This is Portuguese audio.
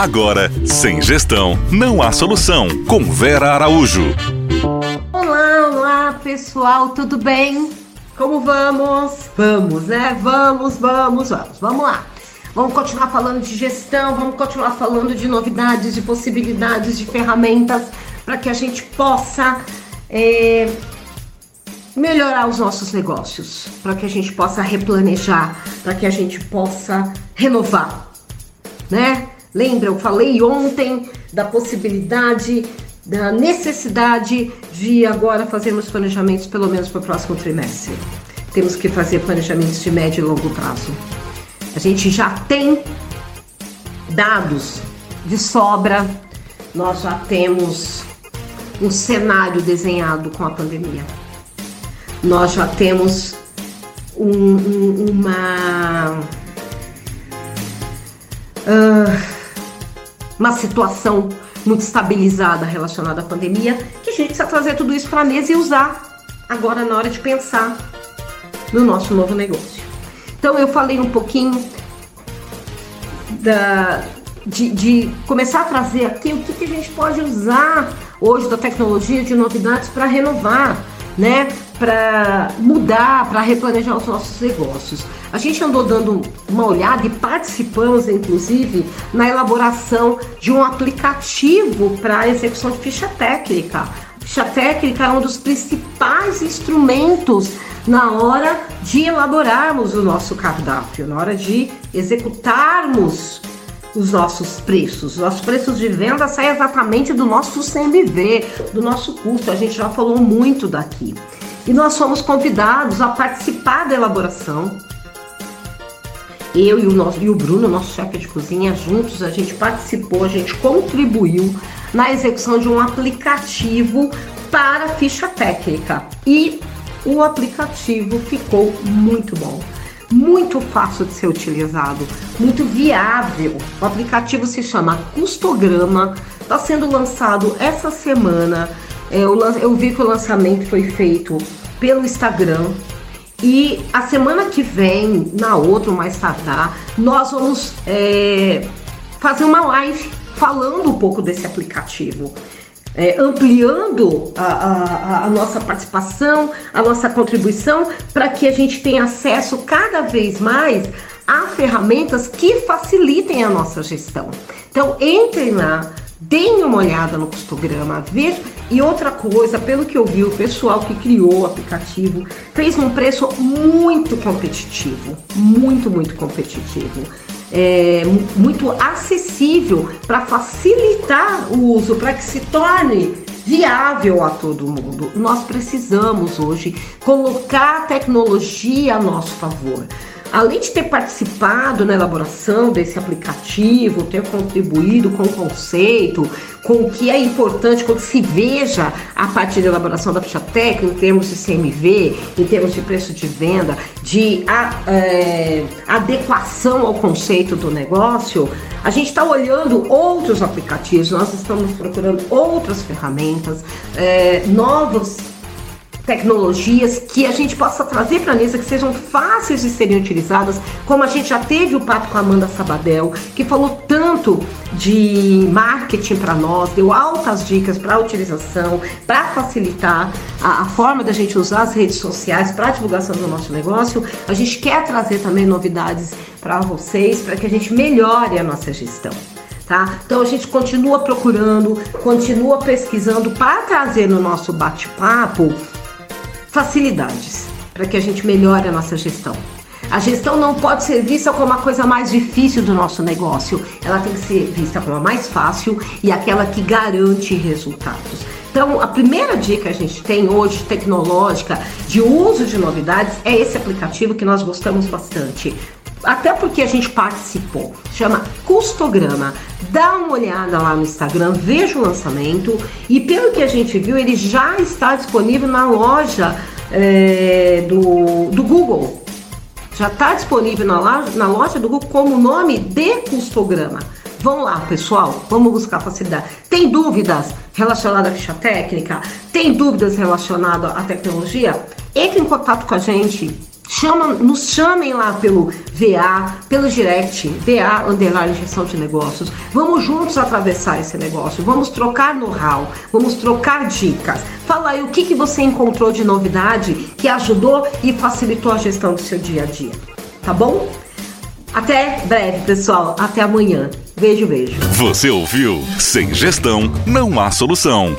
Agora, sem gestão, não há solução. Com Vera Araújo. Olá, olá pessoal, tudo bem? Como vamos? Vamos, né? Vamos, vamos, vamos. Vamos lá. Vamos continuar falando de gestão, vamos continuar falando de novidades, de possibilidades, de ferramentas para que a gente possa é, melhorar os nossos negócios, para que a gente possa replanejar, para que a gente possa renovar, né? Lembra, eu falei ontem da possibilidade, da necessidade de agora fazermos planejamentos pelo menos para o próximo trimestre. Temos que fazer planejamentos de médio e longo prazo. A gente já tem dados de sobra, nós já temos um cenário desenhado com a pandemia. Nós já temos um, um, uma. Uh, uma situação muito estabilizada relacionada à pandemia, que a gente precisa trazer tudo isso para a mesa e usar agora na hora de pensar no nosso novo negócio. Então eu falei um pouquinho da, de, de começar a trazer aqui o que, que a gente pode usar hoje da tecnologia de novidades para renovar, né? Para mudar, para replanejar os nossos negócios. A gente andou dando uma olhada e participamos, inclusive, na elaboração de um aplicativo para execução de ficha técnica. Ficha técnica é um dos principais instrumentos na hora de elaborarmos o nosso cardápio, na hora de executarmos os nossos preços. Os nossos preços de venda saem exatamente do nosso CMV, do nosso custo. A gente já falou muito daqui. E nós fomos convidados a participar da elaboração eu e o, nosso, e o Bruno, nosso chefe de cozinha, juntos, a gente participou, a gente contribuiu na execução de um aplicativo para ficha técnica. E o aplicativo ficou muito bom, muito fácil de ser utilizado, muito viável. O aplicativo se chama Custograma, está sendo lançado essa semana. É, eu, eu vi que o lançamento foi feito pelo Instagram, e a semana que vem, na outra, mais tardar, nós vamos é, fazer uma live falando um pouco desse aplicativo. É, ampliando a, a, a, nossa participação, a nossa contribuição, para que a gente tenha acesso cada vez mais a ferramentas que facilitem a nossa gestão. Então, entrem lá, deem uma olhada no custograma, vejam. E outra coisa, pelo que eu vi, o pessoal que criou o aplicativo fez um preço muito competitivo, muito, muito competitivo. É, muito acessível para facilitar o uso, para que se torne viável a todo mundo. Nós precisamos hoje colocar a tecnologia a nosso favor além de ter participado na elaboração desse aplicativo, ter contribuído com o conceito, com o que é importante, que se veja a partir da elaboração da ficha técnica, em termos de CMV, em termos de preço de venda, de a, é, adequação ao conceito do negócio, a gente está olhando outros aplicativos, nós estamos procurando outras ferramentas, é, novos tecnologias que a gente possa trazer para a mesa que sejam fáceis de serem utilizadas, como a gente já teve o papo com a Amanda Sabadell, que falou tanto de marketing para nós, deu altas dicas para utilização, para facilitar a, a, forma da gente usar as redes sociais para divulgação do nosso negócio. A gente quer trazer também novidades para vocês, para que a gente melhore a nossa gestão. Tá? Então a gente continua procurando, continua pesquisando para trazer no nosso bate-papo facilidades para que a gente melhore a nossa gestão. A gestão não pode ser vista como a coisa mais difícil do nosso negócio, ela tem que ser vista como a mais fácil e aquela que garante resultados. Então, a primeira dica que a gente tem hoje, tecnológica, de uso de novidades, é esse aplicativo que nós gostamos bastante. Até porque a gente participou. Chama Custograma. Dá uma olhada lá no Instagram, veja o lançamento e pelo que a gente viu, ele já está disponível na loja é, do, do Google. Já está disponível na loja, na loja do Google como nome de Custograma. Vamos lá, pessoal, vamos buscar facilidade. Tem dúvidas relacionadas à ficha técnica? Tem dúvidas relacionadas à tecnologia? Entre em contato com a gente Chama, nos chamem lá pelo VA, pelo direct, VA underline gestão de negócios. Vamos juntos atravessar esse negócio, vamos trocar know-how, vamos trocar dicas. Fala aí o que, que você encontrou de novidade que ajudou e facilitou a gestão do seu dia a dia. Tá bom? Até breve, pessoal. Até amanhã. Beijo, beijo. Você ouviu? Sem gestão, não há solução.